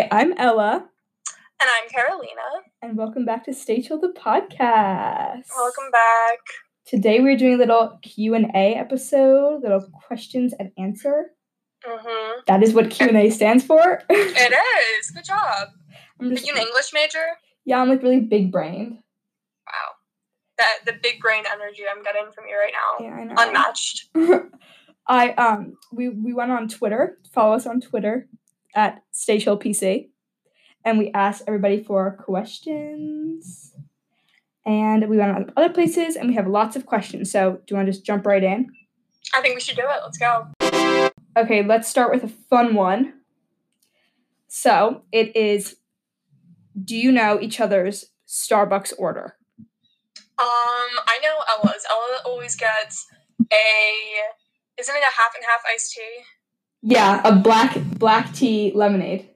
Hi, I'm Ella, And I'm Carolina. and welcome back to Stay Chill the podcast. Welcome back. Today we're doing a little Q and A episode, little questions and answer. Mm-hmm. That is what Q and A stands for. It is. Good job. I'm Are you an English major? yeah, I'm like really big brained. Wow. That the big brain energy I'm getting from you right now. Yeah, I know. Unmatched. I um we we went on Twitter. Follow us on Twitter at Stay Chill PC, and we asked everybody for questions. And we went on other places, and we have lots of questions. So, do you want to just jump right in? I think we should do it. Let's go. Okay, let's start with a fun one. So, it is Do you know each other's Starbucks order? Um, I know Ella's. Ella always gets a isn't it a half and half iced tea? Yeah, a black black tea lemonade.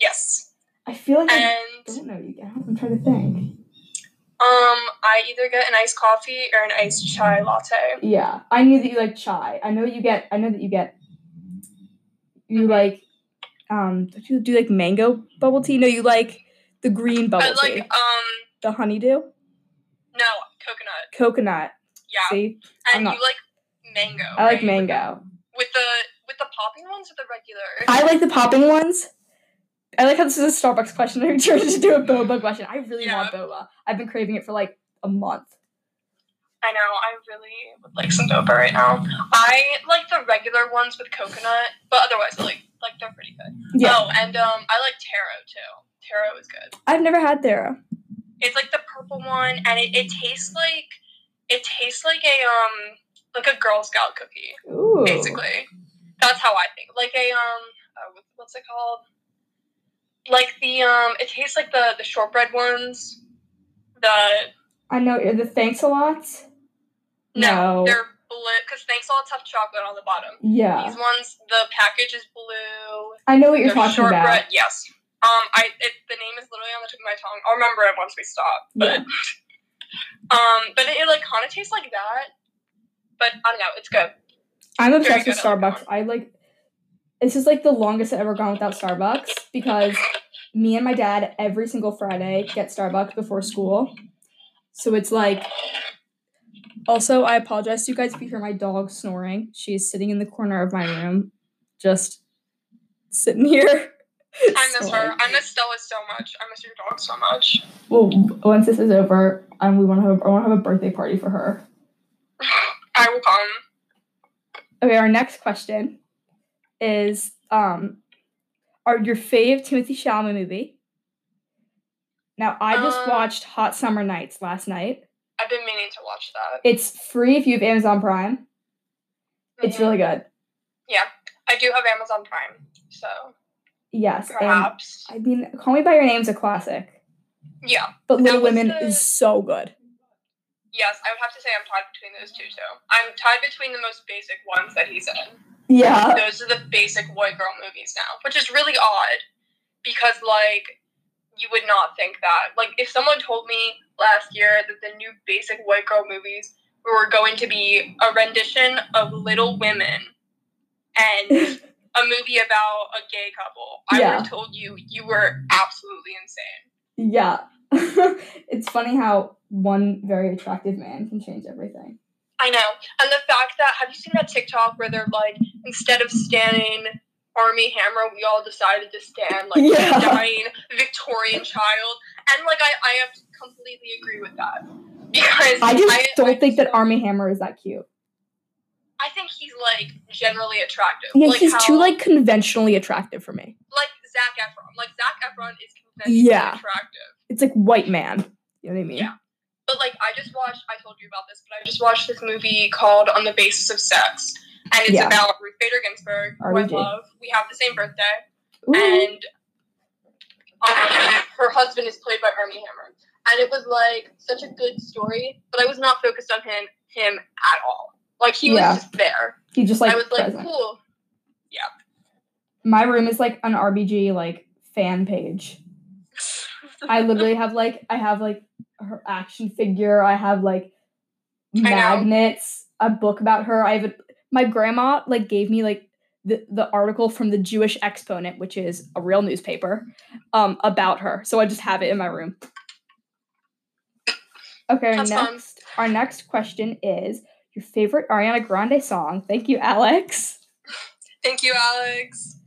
Yes. I feel like I don't know you. I'm trying to think. um I either get an iced coffee or an iced chai latte. Yeah, I knew that you like chai. I know you get. I know that you get. You like, um, don't you do like mango bubble tea? No, you like the green bubble I like tea, um the honeydew, no, coconut. coconut. Yeah. See, I'm And not- you like mango. I like right? Mango. With the with the popping ones or the regular? I like the popping ones. I like how this is a Starbucks question. I turned to do a boba question. I really want boba. I've been craving it for like a month. I know, I really would like some boba right now. I like the regular ones with coconut, but otherwise like like they're pretty good. Yeah, Oh, and um I like taro too. Taro is good. I've never had taro. It's like the purple one and it, it tastes like it tastes like a um like a Girl Scout cookie, Ooh, basically. That's how I think. Like a um uh, what's it called? Like the um it tastes like the the shortbread ones. The I know the thanks a lot. No, they're blue because thanks a lot have chocolate on the bottom. yeah. These ones, the package is blue. I know what you're talking shortbread, about. yes. Um, I it, the name is literally on the tip of my tongue. I'll remember it once we stop. But um, but it, it like kind of tastes like that. But I don't know. It's good. I'm obsessed with good, I like Starbucks. I like this is like the longest I've ever gone without Starbucks because me and my dad every single Friday get Starbucks before school. So it's like also I apologize to you guys if you hear my dog snoring. She's sitting in the corner of my room, just sitting here. I miss her. I miss Stella so much. I miss your dog so much. Well, once this is over, um, we want to have I want to have a birthday party for her. I will come. Okay, our next question is um are your fave Timothée Chalamet movie? Now I just Um, watched Hot Summer Nights last night. I've been meaning to watch that. It's free if you have Amazon Prime. It's Mhm. really good. Yeah, I do have Amazon Prime, so Yes. Perhaps. I mean Call Me by Your Name is a classic. yeah. But Little Women the- is so good. Yes, I would have to say I'm tied between those two too. I'm tied between the most basic ones that he's in. Yeah. Those are the basic white girl movies now, which is really odd because like you would not think that. Like if someone told me last year that the new basic white girl movies were going to be a rendition of Little Women and a movie about a gay couple, I would have told you you were absolutely insane. Yeah. it's funny how one very attractive man can change everything. I know. And the fact that have you seen that TikTok where they're like, instead of standing Armie Hammer, we all decided to stand like Yeah. a dying Victorian child. And like I, I have completely agree with that. Because I just I, don't I think that Armie Hammer is that cute. I think he's like generally attractive. Yeah, like he's how, too like conventionally attractive for me. like Zac Efron. Like Zac Efron is conventionally Yeah. attractive. It's like white man. You know what I mean? Yeah. But like I just watched I told you about this, but I just watched this movie called On the Basis of Sex. And it's Yeah. about Ruth Bader Ginsburg, who I love. We have the same birthday. Ooh. And um, her husband is played by Armie Hammer. And it was like such a good story, but I was not focused on him him at all. Like he Yeah. was just there. he just like I was like, cool. cool. My room is like an RBG like fan page. I literally have like I have like her action figure. I have like magnets, a book about her. I have a, my grandma like gave me like the, the article from the Jewish Exponent, which is a real newspaper, um, about her. So I just have it in my room. Okay, our That's fun. next our next question is your favorite Ariana Grande song. Thank you, Alex. Thank you, Alex.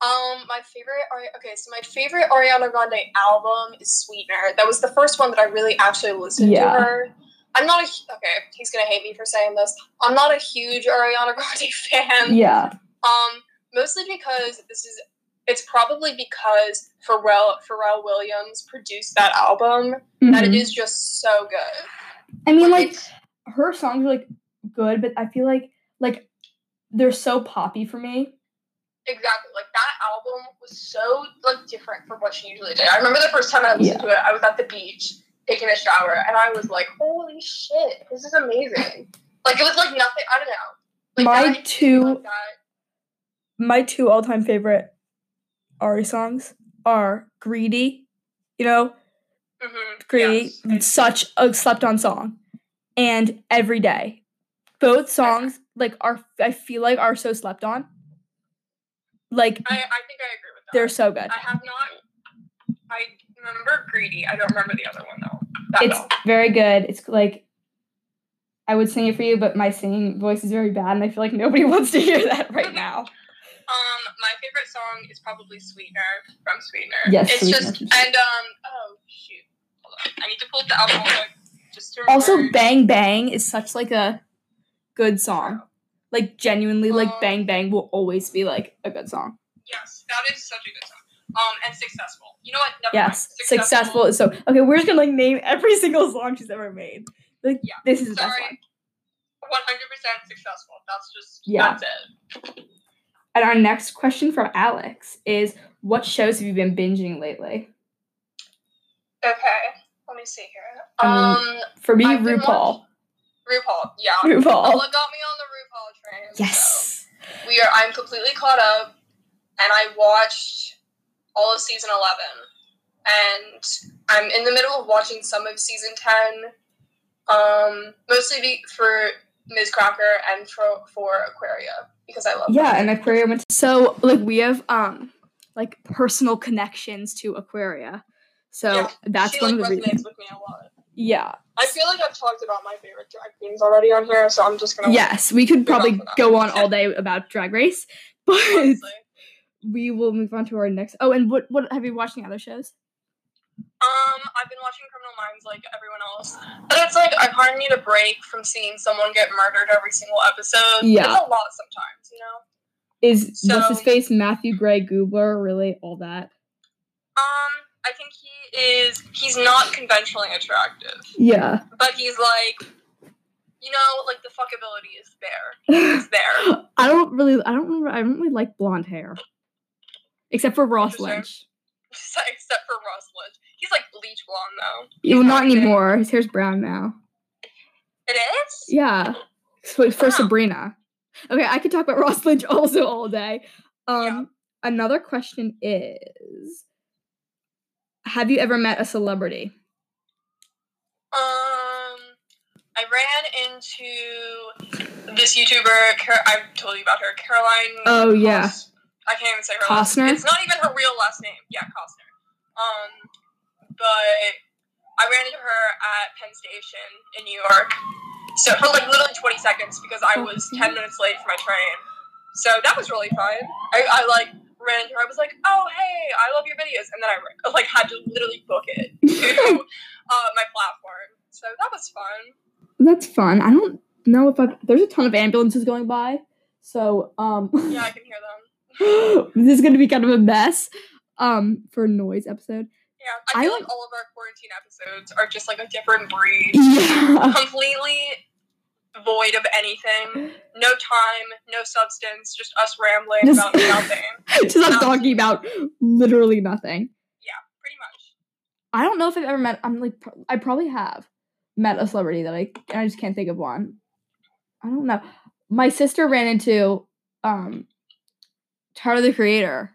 Um, my favorite Ari- okay, so my favorite Ariana Grande album is Sweetener. That was the first one that I really actually listened Yeah. to her. I'm not a okay. He's gonna hate me for saying this. I'm not a huge Ariana Grande fan. Yeah. Um, mostly because this is it's probably because Pharrell Pharrell Williams produced that album that it is just so good. I mean, like It's- her songs are like good, but I feel like like they're so poppy for me. Exactly. Like that album was so like different from what she usually did. I remember the first time I listened to it, I was at the beach taking a shower and I was like, Holy shit, this is amazing. Like it was like nothing I don't know. Like My that two- like. My two all time favorite Ari songs are "Greedy," you know, Mhm, "Greedy," yes. such a slept on song, and "Every Day." Both songs like are I feel like are so slept on. Like I, I think I agree with that. they're so good. I have not I remember Greedy. I don't remember the other one though. That It's well. very good. It's like I would sing it for you, but my singing voice is very bad, and I feel like nobody wants to hear that right now. Um, my favorite song is probably Sweetener from Sweetener. Yes, it's Sweetener just and um oh shoot, hold on, I need to pull up the album just to Also, "Bang Bang" is such like a good song. Like genuinely, like Um, "Bang Bang" will always be like a good song. Yes, that is such a good song. Um, and successful. You know what? Never Yes, mind. successful is so okay. We're just gonna like name every single song she's ever made. Like Yeah, this is the best sorry. one. One hundred percent successful. That's just Yeah. That's it. And our next question from Alex is, "What shows have you been binging lately?" Okay. Let me see here. I Um, For me, I've been RuPaul. RuPaul. Yeah. RuPaul. Paula got me on the RuPaul train. so Yes. we are. I'm completely caught up, and I watched all of season eleven, and I'm in the middle of watching some of season ten. Um, mostly be, for Miz Cracker and for for Aquaria because I love. Yeah, them. and Aquaria went. So like we have um like personal connections to Aquaria. So Yeah, that's she, one like, of the resonates reasons. With me a lot. Yeah. I feel like I've talked about my favorite drag queens already on here, so I'm just gonna. Yes, we could probably go on all day about Drag Race, but Honestly. we will move on to our next. Oh, and what what have you watched any other shows? Um, I've been watching Criminal Minds like everyone else, but it's like I kind of need a break from seeing someone get murdered every single episode. Yeah. it's a lot sometimes, you know. Is what's his face Matthew Gray Gubler really all that? Um, I think he is. He's not conventionally attractive, Yeah. but he's like, you know, like the fuckability is there. It's there. I don't really I don't remember I don't really like blonde hair. Except for Ross. Lynch. Except for Ross Lynch, he's like bleach blonde though. Well, not amazing. anymore. His hair's brown now. It is. Yeah. For, for Wow. Sabrina. Okay, I could talk about Ross Lynch also all day. Um Yeah. another question is Have you ever met a celebrity? Um, I ran into this YouTuber. Car- I've told you about her, Caroline. Oh, yeah. Cos- I can't even say her. last- Costner? It's not even her real last name. Yeah, Costner. Um, but I ran into her at Penn Station in New York. So for like literally 20 seconds because I was 10 minutes late for my train. So that was really fun. I, I like ran into her. I was like, "Oh hey, I love your videos," and then I like had to literally book it to uh, my platform. So that was fun. That's fun. I don't know if I there's a ton of ambulances going by. So um Yeah, I can hear them. this is gonna be kind of a mess. Um for a noise episode. Yeah, I I feel don't- like all of our quarantine episodes are just like a different breed, Yeah. completely void of anything. No time, no substance, just us rambling Just- about nothing. Just us talking about literally nothing. Yeah, pretty much. I don't know if I've ever met. I'm like, I probably have met a celebrity that I I just can't think of one. I don't know. My sister ran into um Tyler the Creator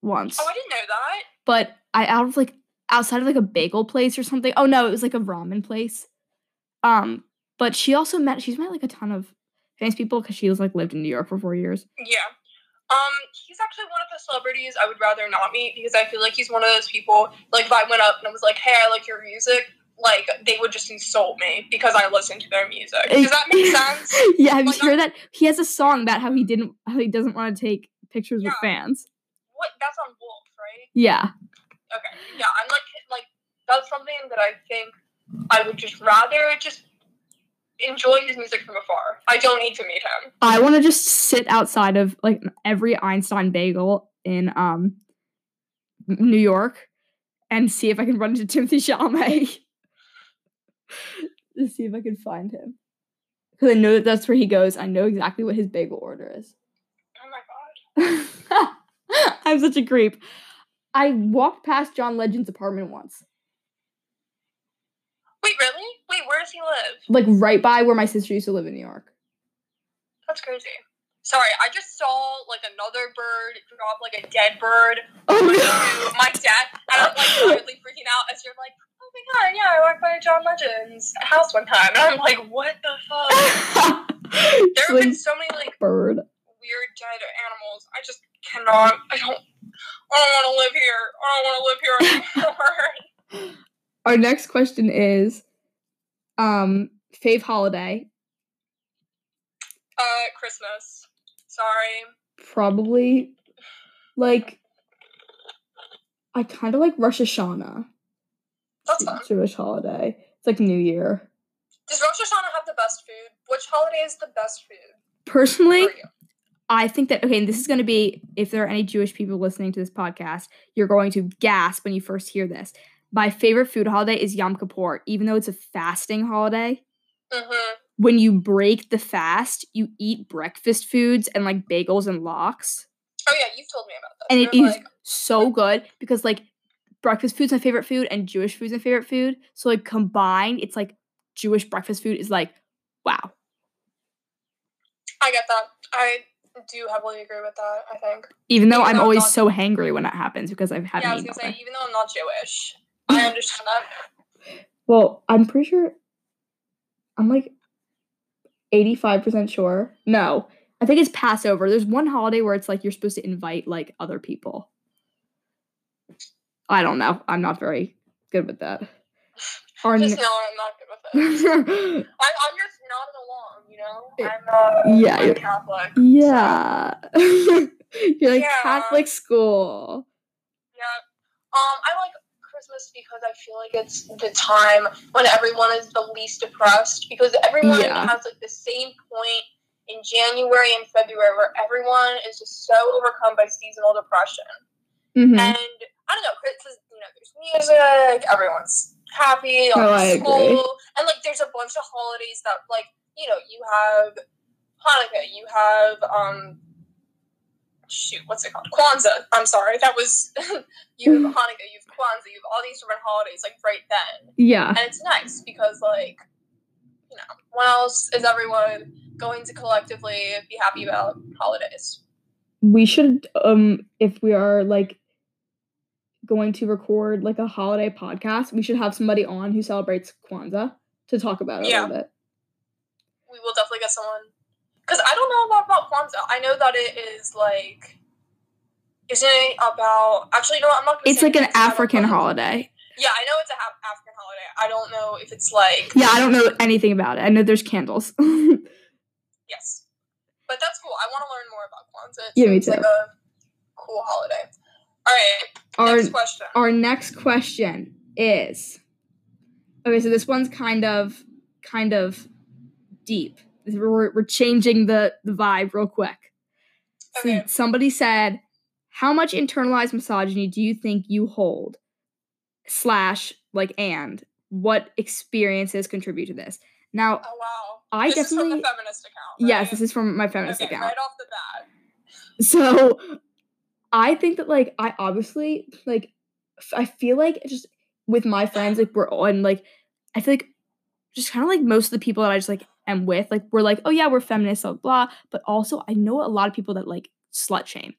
once, Oh, I didn't know that. but I out of like outside of like a bagel place or something. Oh no, it was like a ramen place. Um, but she also met. She's met like a ton of famous people because she was like lived in New York for four years. Yeah. Um, he's actually one of the celebrities I would rather not meet because I feel like he's one of those people. Like, if I went up and I was like, "Hey, I like your music," like they would just insult me because I listen to their music. Does that make sense? yeah, have you Like, heard that? He has a song about how he didn't, how he doesn't want to take pictures with fans. What? That's on Wolf, right? Yeah. Okay. Yeah, I'm like like that's something that I think I would just rather just enjoy his music from afar. I don't need to meet him. I want to just sit outside of like every Einstein bagel in um New York and see if I can run into Timothée Chalamet. to see if I can find him. Because I know that that's where he goes. I know exactly what his bagel order is. Oh my god. I'm such a creep. I walked past John Legend's apartment once, Wait, really? Wait, where does he live? like right by where my sister used to live in New York. That's crazy. Sorry, I just saw like another bird drop like a dead bird Oh to my dad, and I'm like totally freaking out as you're like, oh my god, yeah, I walked by John Legend's house one time, and I'm like, what the fuck? There have been so many like bird. weird dead animals. I just cannot. I don't. I don't want to live here. I don't want to live here anymore. Our next question is um fave holiday. uh, Christmas. Sorry. Probably like I kind of like Rosh Hashanah. That's fun. Jewish holiday. It's like New Year. Does Rosh Hashanah have the best food? Which holiday is the best food Personally. I think that okay, and this is going to be if there are any Jewish people listening to this podcast, you're going to gasp when you first hear this. My favorite food holiday is Yom Kippur, even though it's a fasting holiday. Mm-hmm. When you break the fast, you eat breakfast foods and like bagels and lox, Oh yeah, you've told me about that. and it is like, so good because like breakfast food's my favorite food and Jewish food's my favorite food. So like combined, it's like Jewish breakfast food is like wow. I get that. I do heavily agree with that. I think. Even though Even I'm though always not- so hangry when it happens because I've had yeah, I was gonna say, even though I'm not Jewish, I um, understand that. Well, I'm pretty sure I'm like 85% sure. No, I think it's Passover. There's one holiday where it's like you're supposed to invite like other people. I don't know. I'm not very good with that. Just know I'm not good with it. I, I'm just nodding along, you know. Eh, I'm uh, not. Yeah, I'm Catholic. yeah. you're like Yeah. Catholic school. Yeah. Um, I like Christmas because I feel like it's the time when everyone is the least depressed because everyone Yeah. has like the same point in January and February where everyone is just so overcome by seasonal depression. Mhm. And I don't know, Christmas, you know, there's music, everyone's happy, on Oh, I school, agree. and like there's a bunch of holidays that like you know you have Hanukkah, you have um shoot, what's it called? Kwanzaa. I'm sorry, that was you have Hanukkah, you have Kwanzaa, you have all these different holidays like right then, Yeah. and it's nice because like you know when else is everyone going to collectively be happy about holidays? we should um if we are like going to record like a holiday podcast we should have somebody on who celebrates kwanzaa to talk about it Yeah. a little bit we will definitely get someone because I don't know a lot about Kwanzaa. I know that it is like, isn't it about? Actually, no, I'm not. Gonna it's like an african holiday Yeah, I know it's a ha- African holiday. I don't know if it's like yeah i don't know anything about it i know there's candles yes, but that's cool. I want to learn more about Kwanzaa. Yeah, me seems like too. a cool holiday. All right, our next question. our next question is okay so this one's kind of kind of deep we're, we're changing the the vibe real quick So somebody said, "How much internalized misogyny do you think you hold?" Slash, like, and what experiences contribute to this? Now, oh wow, I this is from definitely the feminist account. Right? yes, this is from my feminist okay, account. right off the bat. So, I think that like I obviously like I feel like just with my friends like we're on like I feel like just kind of like most of the people that I just like am with like we're like oh yeah we're feminists blah blah but also I know a lot of people that like slut shame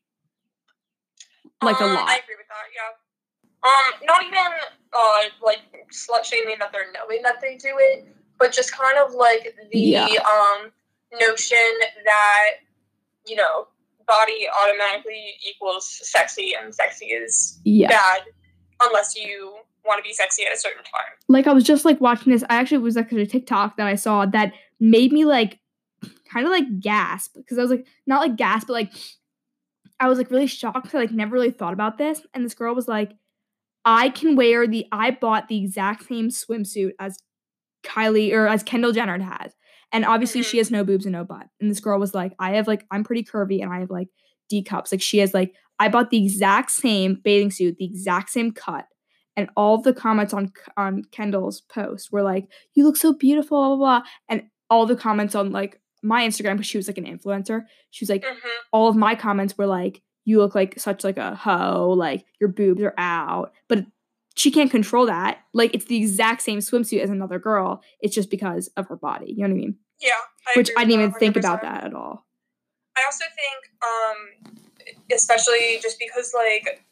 like a Um, lot I agree with that. Yeah. Um, not even uh like slut shaming that they're knowing that they do it, but just kind of like the Yeah. um notion that you know body automatically equals sexy, and sexy is Yeah. bad unless you want to be sexy at a certain time. like I was just like watching this. I actually was like a TikTok that I saw that made me like kind of like gasp because I was like not like gasp, but like I was like really shocked. 'cause I like never really thought about this. And this girl was like, I can wear the I bought the exact same swimsuit as Kylie or as Kendall Jenner has. And obviously she mm-hmm. has no boobs and no butt. And this girl was like, I have like I'm pretty curvy and I have like D cups. Like she has like I bought the exact same bathing suit, the exact same cut and all the comments on on Kendall's post were like, "You look so beautiful," blah blah blah, and all the comments on like my Instagram because she was like an influencer. She was like, hmm all of my comments were like, "You look like such like a hoe, like your boobs are out," but she can't control that. Like it's the exact same swimsuit as another girl. It's just because of her body. You know what I mean? Yeah. I Which I didn't even that think about that at all. I also think, um, especially just because, like,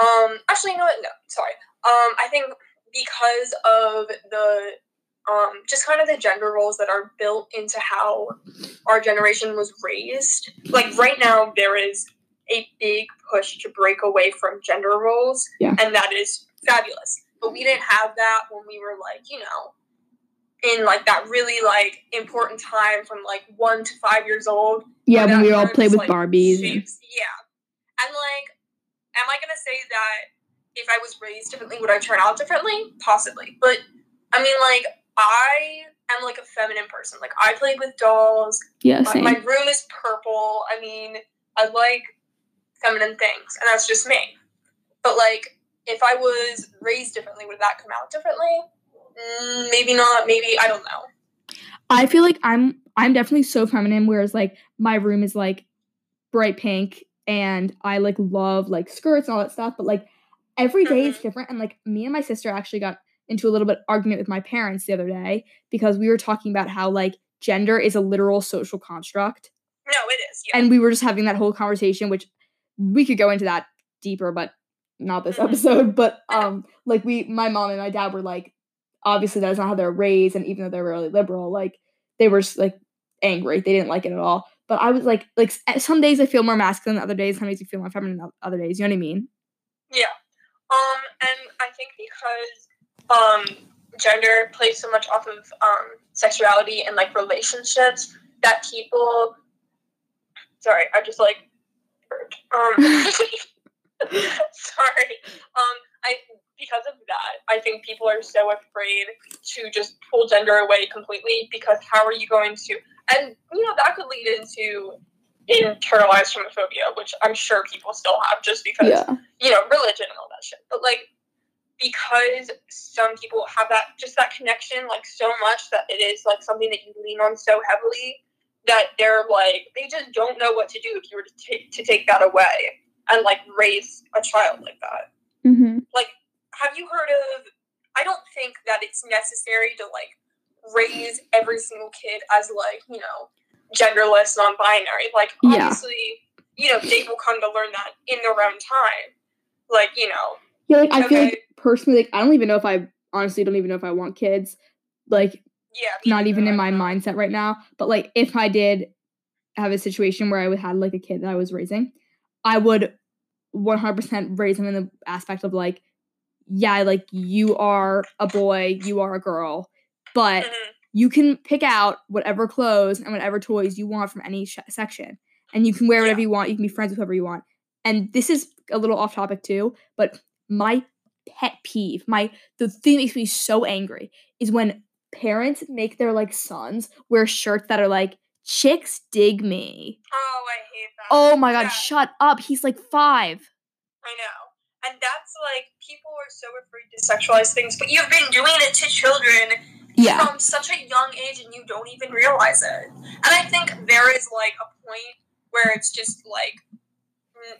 um, actually, you know what? No, sorry. Um, I think because of the, um, just kind of the gender roles that are built into how our generation was raised. Like, right now, there is a big push to break away from gender roles, Yeah. and that is fabulous. But we didn't have that when we were, like, you know, in like that really like important time from like one to five years old Yeah, when we all kind play with like, Barbies. shapes- yeah. And like, am I gonna say that if I was raised differently, would I turn out differently? Possibly. But I mean, like, I am like a feminine person. Like, I play with dolls. yeah, My, same. my room is purple. I mean, I like feminine things, and that's just me. But like, if I was raised differently, would that come out differently? Mm, maybe not. Maybe I don't know. I feel like I'm I'm definitely so feminine, whereas like my room is like bright pink and I like love like skirts and all that stuff, but like every day is Mhm. different. And like me and my sister actually got into a little bit argument with my parents the other day because we were talking about how like gender is a literal social construct. No, it is. Yeah. And we were just having that whole conversation, which we could go into that deeper, but not this Mhm. episode. But um like we my mom and my dad were like, obviously that's not how they're raised, and even though they're really liberal, like they were just, like angry. They didn't like it at all. But I was like, like some days I feel more masculine, than other days, some days I feel more feminine, other days. You know what I mean? Yeah. Um, and I think because um gender plays so much off of um sexuality and like relationships that people sorry, I just like. Um sorry. Um I because of that, I think people are so afraid to just pull gender away completely because how are you going to and you know that could lead into internalized homophobia, which I'm sure people still have just because you know, religion and all that shit. But like because some people have that just that connection like so much that it is like something that you lean on so heavily that they're like they just don't know what to do if you were to take to take that away and like raise a child like that. Mm-hmm. Have you heard of I don't think that it's necessary to like raise every single kid as like, you know, genderless, non-binary. Like Yeah. obviously, you know, they will come to learn that in their own time. Like, you know, Yeah, like I feel like personally, like I don't even know if I honestly don't even know if I want kids. Like yeah. not even in my mindset right now. But like if I did have a situation where I would have like a kid that I was raising, I would 100% raise him in the aspect of like, yeah, like you are a boy, you are a girl, but Mhm. you can pick out whatever clothes and whatever toys you want from any sh- section, and you can wear whatever you want. You can be friends with whoever you want. And this is a little off topic too, but my pet peeve, my the thing that makes me so angry is when parents make their like sons wear shirts that are like chicks dig me. Oh, I hate that. Oh my god, Yeah, shut up. He's like 5. I know. And that's like people are so afraid to sexualize things, but you've been doing it to children Yeah. from such a young age and you don't even realize it. And I think there is like a point where it's just like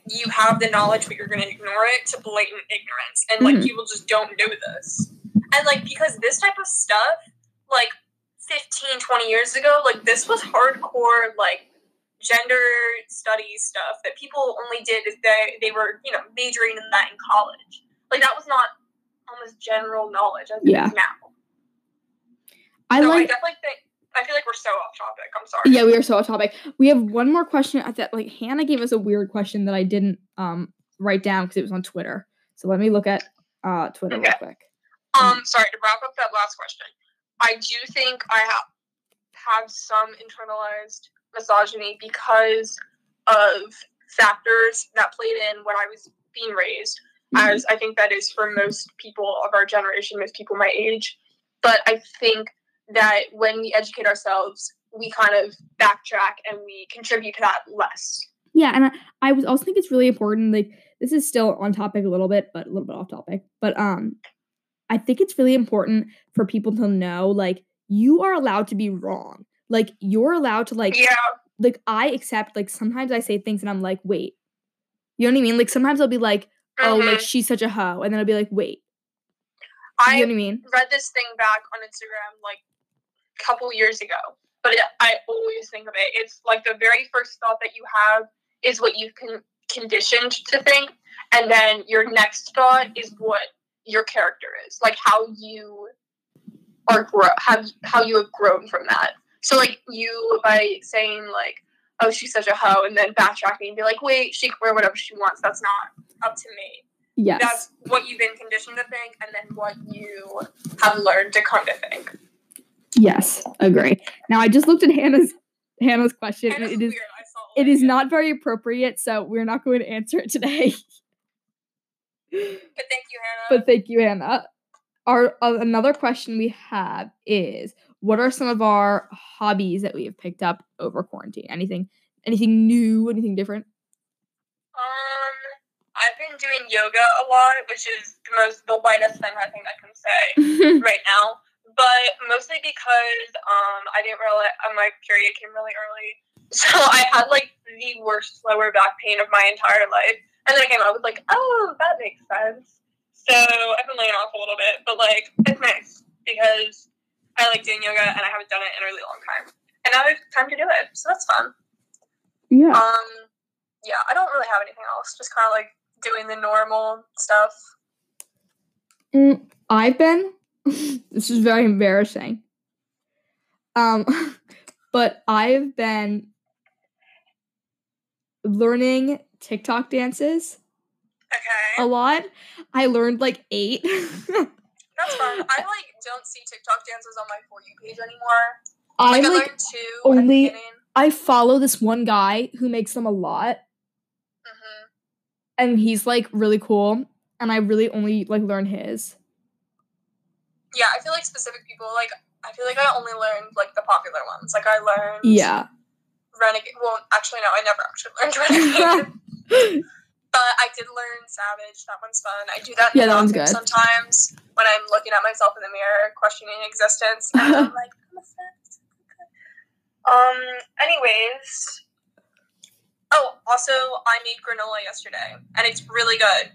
you have the knowledge but you're going to ignore it to blatant ignorance and like Mhm. people just don't know this. And like because this type of stuff like 15 20 years ago like this was hardcore like gender studies stuff that people only did if they they were you know majoring in that in college like that was not almost general knowledge as it is Yeah. now I so I like definitely think I feel like we're so off topic. I'm sorry. Yeah, we are so off topic. We have one more question at that like Hannah gave us a weird question that I didn't um write down because it was on Twitter. So let me look at uh Twitter real quick. Um, sorry to wrap up that last question. I do think I have have some internalized misogyny because of factors that played in when I was being raised, Mhm. as I think that is for most people of our generation, most people my age. But I think that when we educate ourselves, we kind of backtrack and we contribute to that less. Yeah, and I, I was also think it's really important. Like this is still on topic a little bit, but a little bit off topic. But um, I think it's really important for people to know like you are allowed to be wrong. Like you're allowed to like Yeah, like I accept like sometimes I say things and I'm like wait, you know what I mean? Like sometimes I'll be like oh like mhm. she's such a hoe, and then I'll be like wait, I you know what I mean? read this thing back on Instagram like couple years ago, but it, I always think of it. It's like the very first thought that you have is what you've con- conditioned to think, and then your next thought is what your character is, like how you are grow have how you have grown from that. So like you by saying like, oh she's such a hoe, and then backtracking and be like, wait she can wear whatever she wants. That's not up to me Yes. that's what you've been conditioned to think and then what you have learned to come to think. Yes, agree. Now I just looked at Hannah's Hannah's question. It's it is. It is not very appropriate, so we're not going to answer it today. But thank you, Hannah. but thank you, Hannah. Our uh, another question we have is what are some of our hobbies that we have picked up over quarantine? Anything anything new, anything different? um, I've been doing yoga a lot, which is the most the lightest thing I think I can say right now. But mostly because um I didn't realize uh, my period came really early, so I had like the worst lower back pain of my entire life. And then I came out with like, oh, that makes sense. So I've been laying off a little bit, but like it's nice because I like doing yoga and I haven't done it in a really long time. And now I have time to do it, so that's fun. yeah. Um, yeah, I don't really have anything else. Just kind of like doing the normal stuff. Mm, I've been this is very embarrassing. Um but I've been learning TikTok dances Okay, a lot. I learned like 8. that's fun. I like don't see TikTok dances on my for you page anymore. I Like I like learned two only- I follow this one guy who makes them a lot Mhm. and he's like really cool and I really only like learn his. Yeah, I feel like specific people like I feel like I only learned like the popular ones. Like I learned Yeah. Renegade. Well, actually no, I never actually learned Renegade. But I did learn Savage. That one's fun. I do that Yeah, that one's good. sometimes when I'm looking at myself in the mirror, questioning existence. And I'm like, I'm a. Um. Anyways. Oh, also, I made granola yesterday, and it's really good.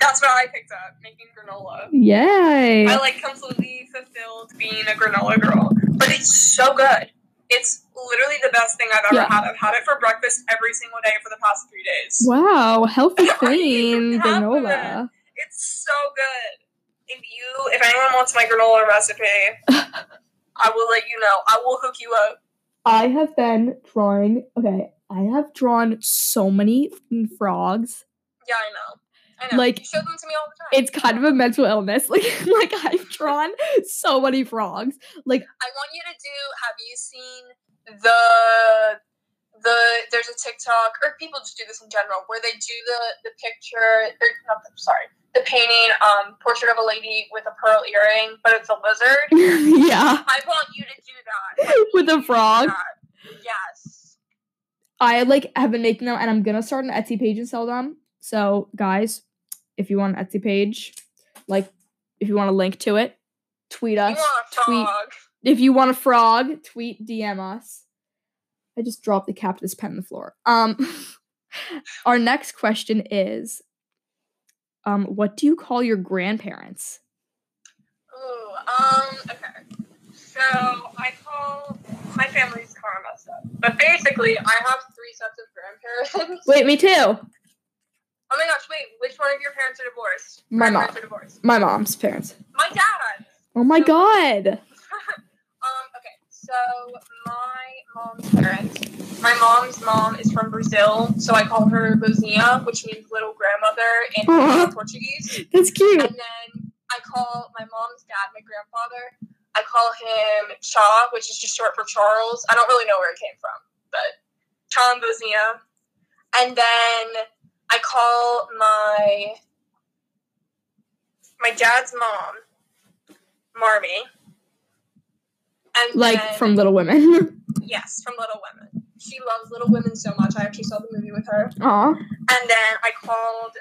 That's what I picked up, making granola. Yay. I like completely fulfilled being a granola girl, but it's so good. It's literally the best thing I've ever Yeah. had. I've had it for breakfast every single day for the past three days. wow, healthy I clean even have granola. It's so good. If you, if anyone wants my granola recipe, I will let you know. I will hook you up. I have been drawing. Okay, I have drawn so many frogs. Yeah, I know. I know. Like, you show them to me all the time. It's kind of a mental illness. Like, like I've drawn so many frogs. Like, I want you to do. Have you seen the the? There's a TikTok, or people just do this in general, where they do the the picture. Or not the, sorry, the painting, um, portrait of a lady with a pearl earring, but it's a lizard. yeah, I want you to do that With a you to do frog? Yes. I like have been making them, and I'm gonna start an Etsy page and sell them. So, guys, if you want an Etsy page, like, if you want a link to it, tweet You us. want a tweet if you want a frog, tweet DM us. I just dropped the cactus pen on the floor. Um, our next question is, um, what do you call your grandparents? Ooh, um, okay. So I call my family's car messed up. But basically, I have three sets of grandparents. Wait, me too. Oh my gosh, wait, which one of your parents are divorced? My mom. divorced. My mom's parents. My dad. Oh my god. Um, okay, so my mom's parents. My mom's mom is from Brazil, so I call her Luzinha, which means little grandmother in. Portuguese. That's cute. And then I call my mom's dad, my grandfather. I call him Cha, which is just short for Charles. I don't really know where it came from, but Cha and. And then I call my my dad's mom, Marmee. And Like then- from Little Women. Yes, from Little Women. She loves Little Women so much. I actually saw the movie with her. Aw. And then I called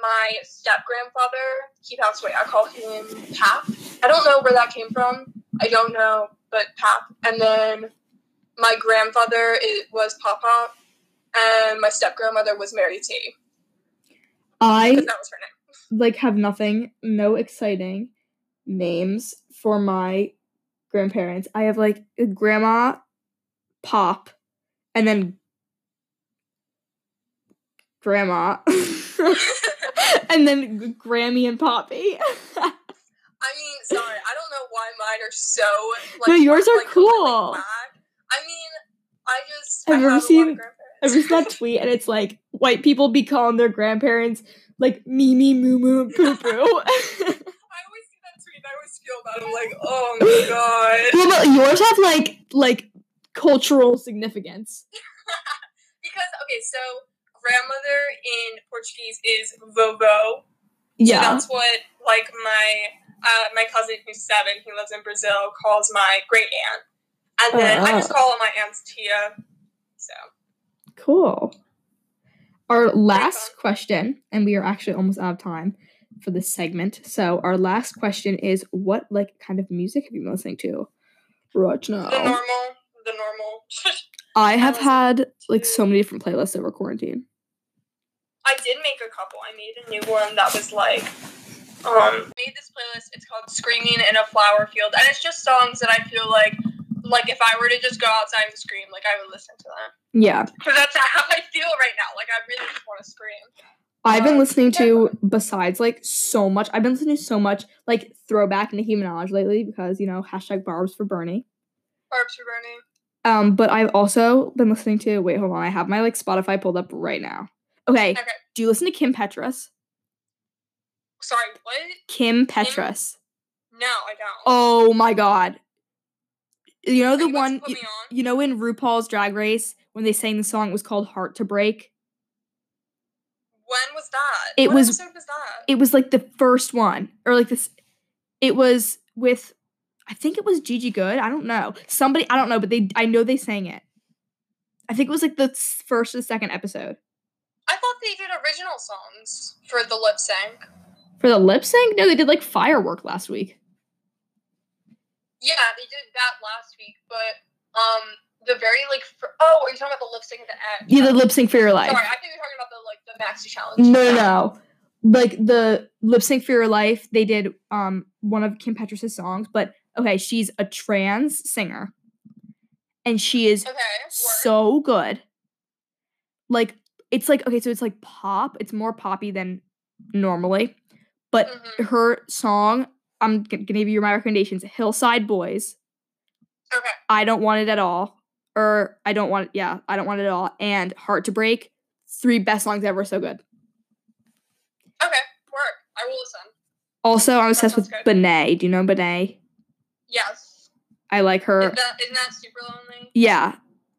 my step grandfather. He passed away. I call him Pap. I don't know where that came from. I don't know, but Pap. And then my grandfather it was Papa, and my step grandmother was Mary T. I that was her name. like have nothing, no exciting names for my grandparents. I have like grandma, pop, and then grandma, and then Grammy and Poppy. I mean, sorry, I don't know why mine are so like. No, yours are like, cool. whack. I mean, I just Have I you ever have a lot of seen-. I've seen that tweet, and it's like white people be calling their grandparents like Mimi, Moo Moo, Poo Poo. I always see that tweet and I always feel bad. I'm like, oh my god. well, but yours have like like cultural significance. Because okay, so grandmother in Portuguese is vovô. So Yeah. that's what like my uh, my cousin who's seven, he lives in Brazil, calls my great aunt. And then I just Ah. call all my aunts Tia. So Cool. Our last question, and we are actually almost out of time for this segment. So our last question is what like kind of music have you been listening to right now? the normal the normal I have listen had like so many different playlists over quarantine. I did make a couple. I made a new one that was like um made this playlist. It's called Screaming in a Flower Field. And it's just songs that I feel like like if I were to just go outside and scream, like I would listen to them. Yeah. Because that's how I feel right now. Like I really just want to scream. I've been Um, listening yeah. to besides like so much. I've been listening to so much like throwback Nicki Minaj lately because you know hashtag Barbs for Bernie. Barbs for Bernie. Um, but I've also been listening to. Wait, hold on. I have my like Spotify pulled up right now. Okay. Okay. Do you listen to Kim Petras? Sorry, what? Kim Petras. No, I don't. Oh my god. You know the one you, on? you know in RuPaul's Drag Race when they sang the song it was called Heart to Break? When was that? It what was- episode was that? It was like the first one or like this it was with I think it was Gigi Goode. I don't know. Somebody I don't know, but they I know they sang it. I think it was like the first or the second episode. I thought they did original songs for the lip sync. For the lip sync? No, they did like firework last week. Yeah, they did that last week, but um, the very like fir- oh, are you talking about the lip sync at the end? Yeah, the lip sync for your life. Sorry, I think you're talking about the like the maxi challenge. No, no, no. Like the lip sync for your life, they did um one of Kim Petras' songs, but okay, she's a trans singer. And she is Okay. So good. Like it's like okay, so it's like pop. It's more poppy than normally. But Mhm. her song, I'm gonna give you my recommendations. Hillside Boys, Okay. I don't want it at all. Or I don't want yeah, I don't want it at all. And Heart to Break, three best songs ever, so good. Okay. Work. I will listen. Also, I'm obsessed with good. BENEE. Do you know BENEE? Yes. I like her. Is that isn't that Supalonely? Yeah,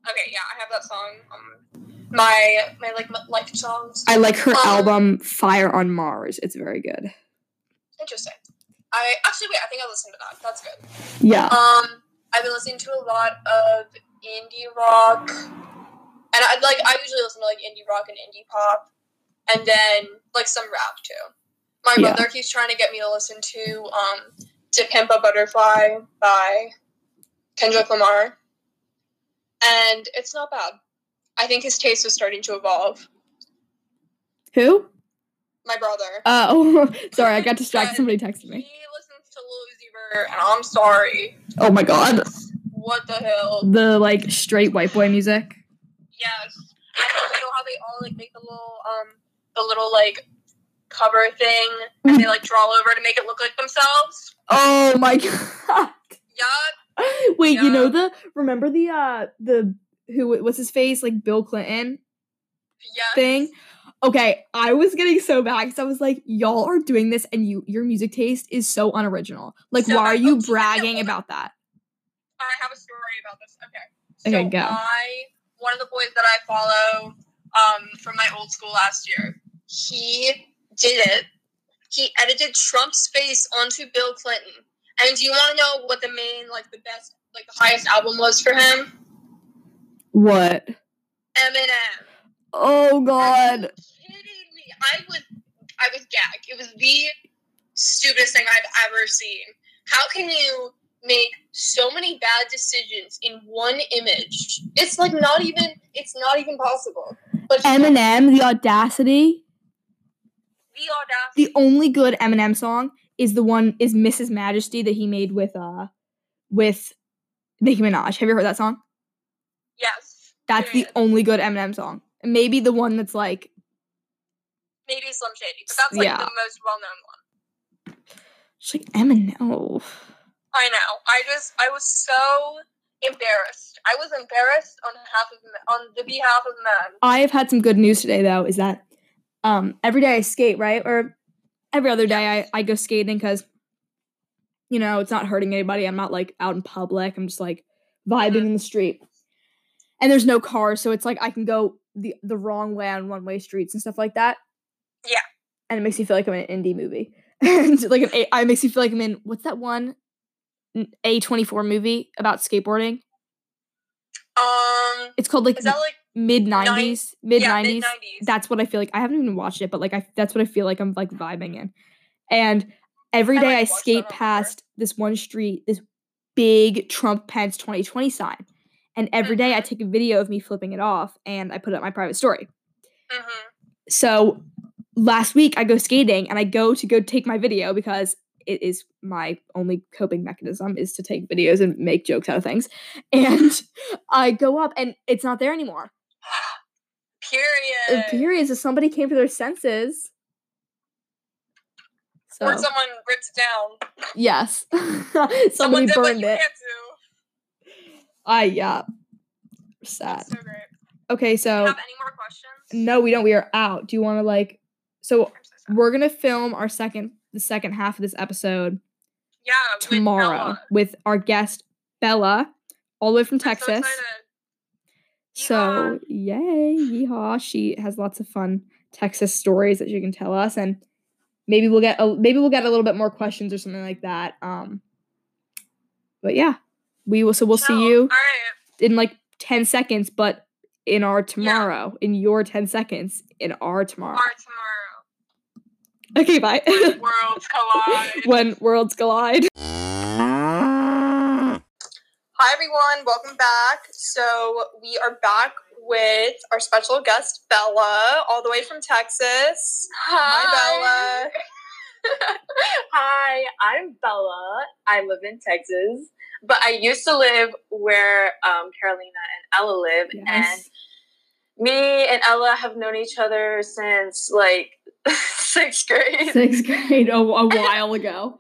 Okay. Yeah, I have that song. Um, my my like life songs. I like her Um, album Fire on Marzz. It's very good. Interesting. I actually wait. I think I listened to that. That's good. Yeah. Um, I've been listening to a lot of indie rock, and I like I usually listen to like indie rock and indie pop, and then like some rap too. My Yeah. brother keeps trying to get me to listen to um "To Pimp a Butterfly" by Kendrick Lamar, and it's not bad. I think his taste is starting to evolve. Who? My brother. Oh, sorry, I got distracted. Somebody texted me. listens and I'm sorry. Oh my god. What the hell? The like straight white boy music. Yes. And you know how they all like make the little um the little like cover thing and they like draw over to make it look like themselves? Oh my god. Yeah. Wait, you know the remember the uh the who what's his face like Bill Clinton Yes. thing? Okay, I was getting so mad because I was like, y'all are doing this and you your music taste is so unoriginal. Like, So why are you bragging about that? I have a story about this. Okay. Okay, so go. I one of the boys that I follow um, from my old school last year, he did it. He edited Trump's face onto Bill Clinton. And do you want to know what the main, like the best, like the highest album was for him? What? Eminem. Oh God. You kidding me? I was, I was gagged. It was the stupidest thing I've ever seen. How can you make so many bad decisions in one image? It's like not even. It's not even possible. But Eminem, the audacity. the audacity. The only good Eminem song is the one is Mrs. Majesty that he made with uh with Nicki Minaj. Have you heard that song? yes, That's the only good Eminem song. Maybe the one that's like maybe Slim Shady, but that's like Yeah. the most well-known one. just like Eminem. I know. I just, I was so embarrassed. I was embarrassed on behalf of on the behalf of men. I have had some good news today though, is that um every day I skate, right? Or every other day I, I go skating because you know, it's not hurting anybody. I'm not like out in public. I'm just like vibing in the street. And there's no cars, so it's like I can go the the wrong way on one way streets and stuff like that. Yeah. And it makes me feel like I'm in an indie movie. and like an A I makes me feel like I'm in what's that one A twenty four movie about skateboarding? Um, It's called like like mid nineties. mid nineties. that's what I feel like. I haven't even watched it, but like I that's what I feel like I'm like vibing in. And every day I might I skate past this one street, this big Trump Pence 2020 sign. And every day I Mhm. take a video of me flipping it off and I put it on my private story. hmm So last week I go skating and I go to go take my video because it is my only coping mechanism is to take videos and make jokes out of things. And I go up and it's not there anymore. Period. Period. So somebody came to their senses. So Or someone ripped it down. yes, Someone somebody what burned it. I yeah, sad. So great. Okay, Do you so have any more questions? no, we don't. We are out. Do you want to like? So so we're gonna film our second, the second half of this episode Yeah, with tomorrow Bella. with our guest Bella, all the way from I'm so Texas. excited. So, yay, yeehaw! She has lots of fun Texas stories that she can tell us, and maybe we'll get a, maybe we'll get a little bit more questions or something like that. Um, but yeah, we will. So we'll see you All right. in like ten seconds, but in our tomorrow, in your ten seconds, in our tomorrow. Or tomorrow. Okay, bye. When worlds collide. when worlds collide. Hi everyone, welcome back. So we are back with our special guest Bella, all the way from Texas. Hi, Bella. Hi, I'm Bella. I live in Texas, but I used to live where um, Carolina and Ella live, and me and Ella have known each other since like sixth grade. Sixth grade, a, a while ago.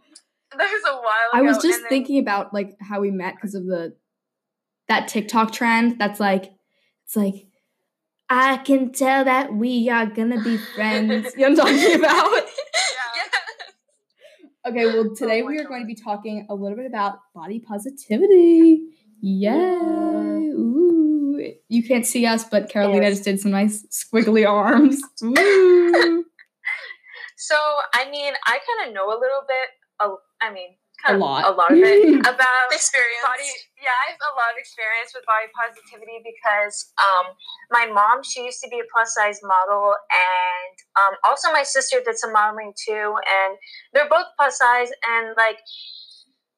That was a while ago. I was just then- thinking about like how we met because of the that TikTok trend that's like it's like I can tell that we are gonna be friends. you know what I'm talking about? Yeah. Okay, well oh today my we are God. going to be talking a little bit about body positivity. Yay! Ooh. You can't see us, but Carolina Yes. just did some nice squiggly arms. Ooh. So I mean, I kind of know a little bit. A, I mean, A kind of lot. a lot of it about Experience. body yeah i have a lot of experience with body positivity because um, my mom she used to be a plus size model and um, also my sister did some modeling too and they're both plus size and like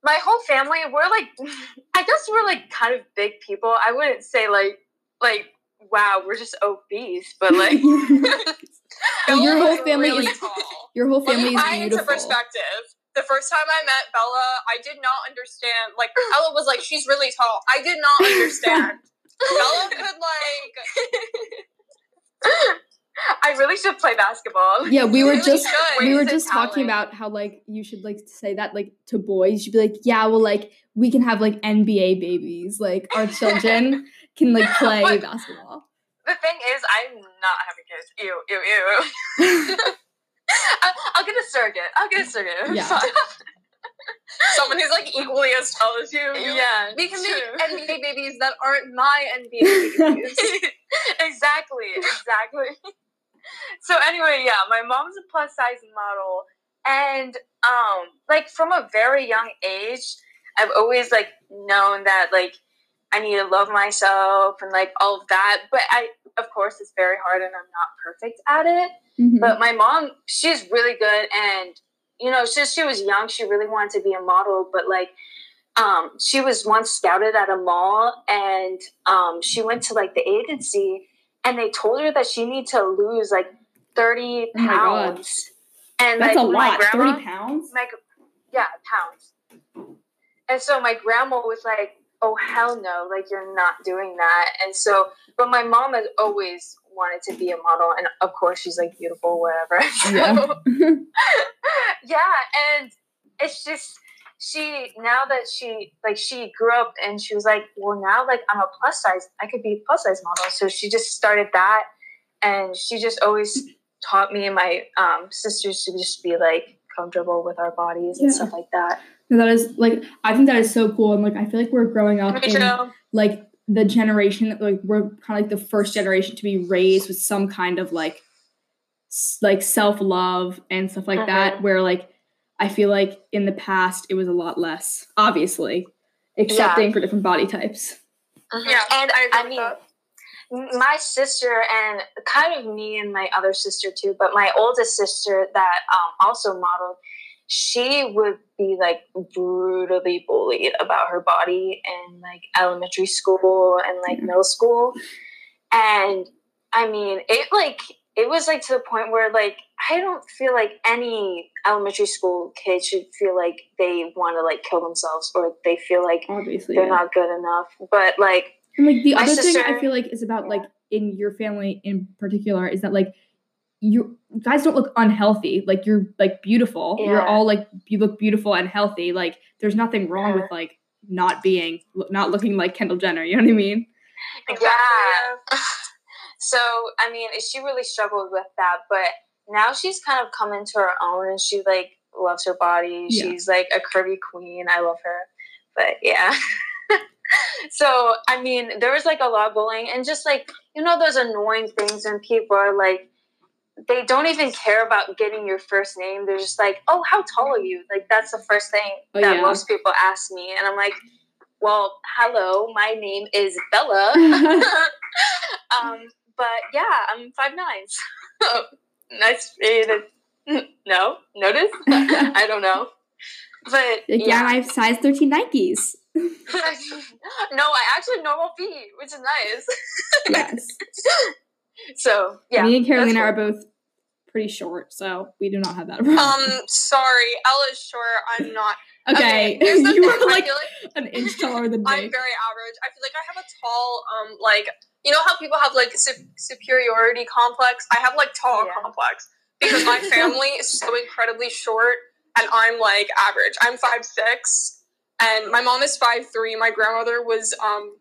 my whole family we're like i guess we're like kind of big people i wouldn't say like like wow we're just obese but like Well, your whole family really is tall. your whole family is it into perspective. The first time I met Bella, I did not understand. Like Ella was like, "She's really tall." I did not understand. Bella could like I really should play basketball. Yeah, we were really just should. we were just talking about how like you should like say that like to boys. You'd be like, yeah, well, like we can have like NBA babies. Like our children can like play But- basketball. The thing is, I'm not having kids. Ew, ew, ew. I- I'll get a surrogate. I'll get a surrogate. Yeah. Someone who's like equally as tall as you. yeah. We can true. make NBA babies that aren't my NBA babies. exactly, exactly. so anyway, yeah, my mom's a plus size model, and um, like from a very young age, I've always like known that like I need to love myself and like all of that. But I, of course, it's very hard, and I'm not perfect at it. Mhm. But my mom, she's really good, and you know, since she was young, she really wanted to be a model. But like, um, she was once scouted at a mall, and um, she went to like the agency, and they told her that she needed to lose like thirty Oh my God. pounds. And That's like a lot. grandma, Thirty pounds. my yeah pounds. And so my grandma was like, "Oh hell no! Like you're not doing that." And so, but my mom has always wanted to be a model, and of course she's like beautiful, whatever. Yeah. yeah, and it's just she now that she like she grew up and she was like, well now like I'm a plus size, I could be a plus size model. So she just started that, and she just always taught me and my um, sisters to just be like comfortable with our bodies and Yeah. stuff like that. No, that is like I think that is so cool, and like I feel like we're growing up Me in too. like the generation that like we're kind of like the first generation to be raised with some kind of like s- like self love and stuff like that. Where like I feel like in the past it was a lot less, obviously, accepting for different body types. Yeah, and I I mean, that. my sister and kind of me and my other sister too, but my oldest sister that um, also modeled, she would be like brutally bullied about her body in like elementary school and like Yeah. middle school, and I mean it like it was like to the point where like I don't feel like any elementary school kid should feel like they want to like kill themselves or they feel like Obviously, they're yeah. not good enough. But like And like the other thing I feel like is about Yeah. like in your family in particular is that like you guys don't look unhealthy. Like you're like beautiful. You're all like you look beautiful and healthy. Like there's nothing wrong Yeah. with like not being not looking like Kendall Jenner. You know what I mean? Exactly, Yeah. So, I mean, she really struggled with that, but now she's kind of come into her own and she like loves her body. Yeah. She's like a curvy queen. I love her. But yeah. so, I mean, there was like a lot of bullying and just like, you know, those annoying things when people are like, they don't even care about getting your first name. They're just like, oh, how tall are you? Like, that's the first thing Oh, that yeah. most people ask me. And I'm like, well, hello, my name is Bella. um, but yeah, I'm five nines. nice for you no notice. I don't know, but Like, yeah, yeah. I have size 13 Nikes. no, I actually have normal feet, which is nice. yes. So yeah, Me and Carolina are both pretty short, so we do not have that problem. Um, sorry, Ella's short. I'm not. okay, here's the you thing. are like like an inch taller than me. I'm very average. I feel like I have a tall, um, like you know how people have like su- superiority complex. I have like tall Yeah. complex because my family is so incredibly short, and I'm like average. I'm five six, and my mom is five three. My grandmother was um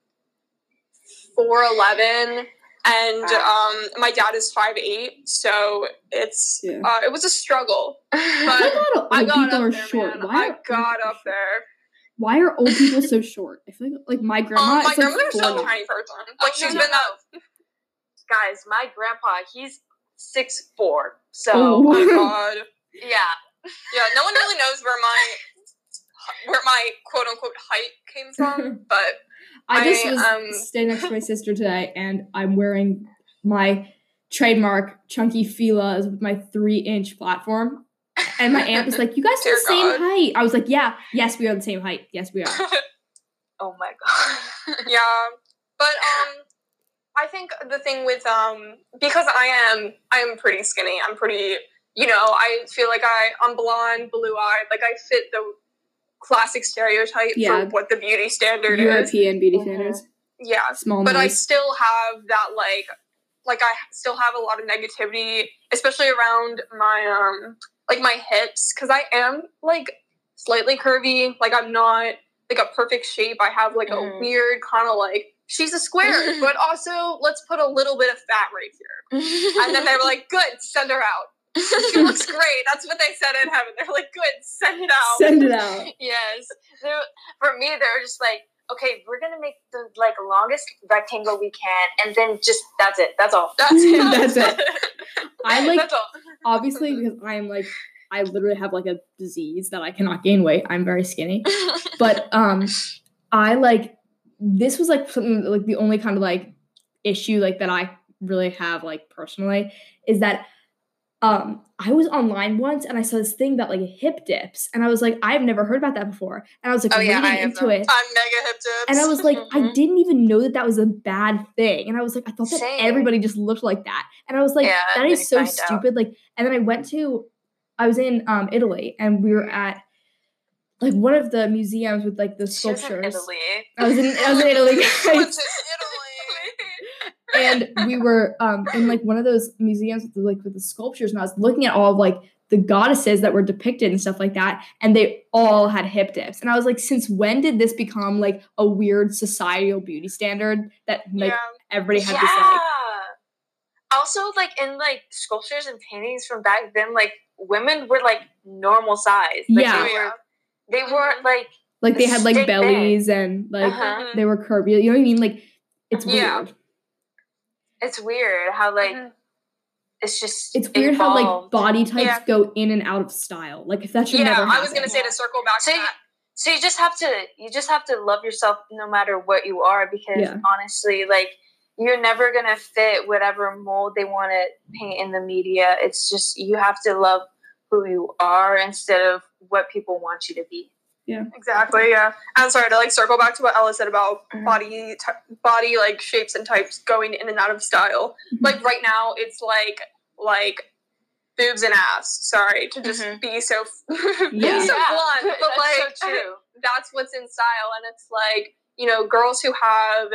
four eleven. And um, my dad is five eight, so it's Yeah. uh, it was a struggle. I But think a lot I got people up are there, short. man. Why I are old got people up short? there. Why are old people so short? I feel like like my grandma. Um, my is like grandmother's four so tiny person. Oh, Like no, she's no, been no. that. guys. My grandpa, he's six four. So Oh. Oh my god. yeah, Yeah, no one really knows where my where my quote unquote height came from, but I just I, was um, staying next to my sister today, and I'm wearing my trademark chunky filas with my three inch platform. And my aunt was like, "You guys are Dear the same God. height." I was like, "Yeah, yes, we are the same height. Yes, we are." oh my god. yeah. But um I think the thing with um because I am I am pretty skinny. I'm pretty you know, I feel like I I'm blonde, blue eyed, like I fit the classic stereotype Yeah. for what the beauty standard is. European beauty Mhm. standards, Yeah. small But I still have that like like I still have a lot of negativity, especially around my um like my hips because I am like slightly curvy. Like I'm not like a perfect shape. I have like a Mhm. weird kind of like she's a square, but also let's put a little bit of fat right here. And then they were like, "Good, send her out. She looks great." That's what they said in heaven. They're like, "Good, send it out." Send it out. yes. They, for me, they were just like, okay, we're gonna make the like longest rectangle we can, and then just that's it. That's all. That's it. That's it. I like obviously because I'm like I literally have like a disease that I cannot gain weight. I'm very skinny. But um I like this was like something like the only kind of like issue like that I really have like personally is that um I was online once and I saw this thing about like hip dips and I was like I've never heard about that before and I was like Oh yeah, I into them. it I'm mega hip dips. and I was like I Mhm. didn't even know that that was a bad thing and I was like I thought that Same. everybody just looked like that and I was like Yeah, that is so find out. stupid like and then I went to I was in um Italy and we were at like one of the museums with like the She was in sculptures. Italy. I was in I was in Italy, Went guys. to Italy. And we were um in like one of those museums with the, like with the sculptures, and I was looking at all of like the goddesses that were depicted and stuff like that, and they all had hip dips, and I was like, since when did this become like a weird societal beauty standard that like yeah. everybody had yeah. this like also, like in like sculptures and paintings from back then, like women were like normal size. Like, Yeah. They, were, they weren't Mhm. like like they had like Stick bellies and like Uh-huh. they were curvy. You know what I mean? Like it's Yeah. Weird. it's weird how like Mhm. it's just It's weird how like body types Yeah. go in and out of style. Like if that should yeah, never happen. I was gonna say to circle back So to you- that. So you just have to you just have to love yourself no matter what you are because Yeah. honestly, like you're never gonna fit whatever mold they want to paint in the media. It's just you have to love who you are instead of what people want you to be. Yeah, exactly. Yeah. I'm sorry to like circle back to what Ella said about Mhm. body ty- body like shapes and types going in and out of style. Mhm. Like right now, it's like like boobs and ass. Sorry to just Mhm. be so Yeah. be so Yeah, blunt, but that's like so true. that's what's in style, and it's like you know girls who have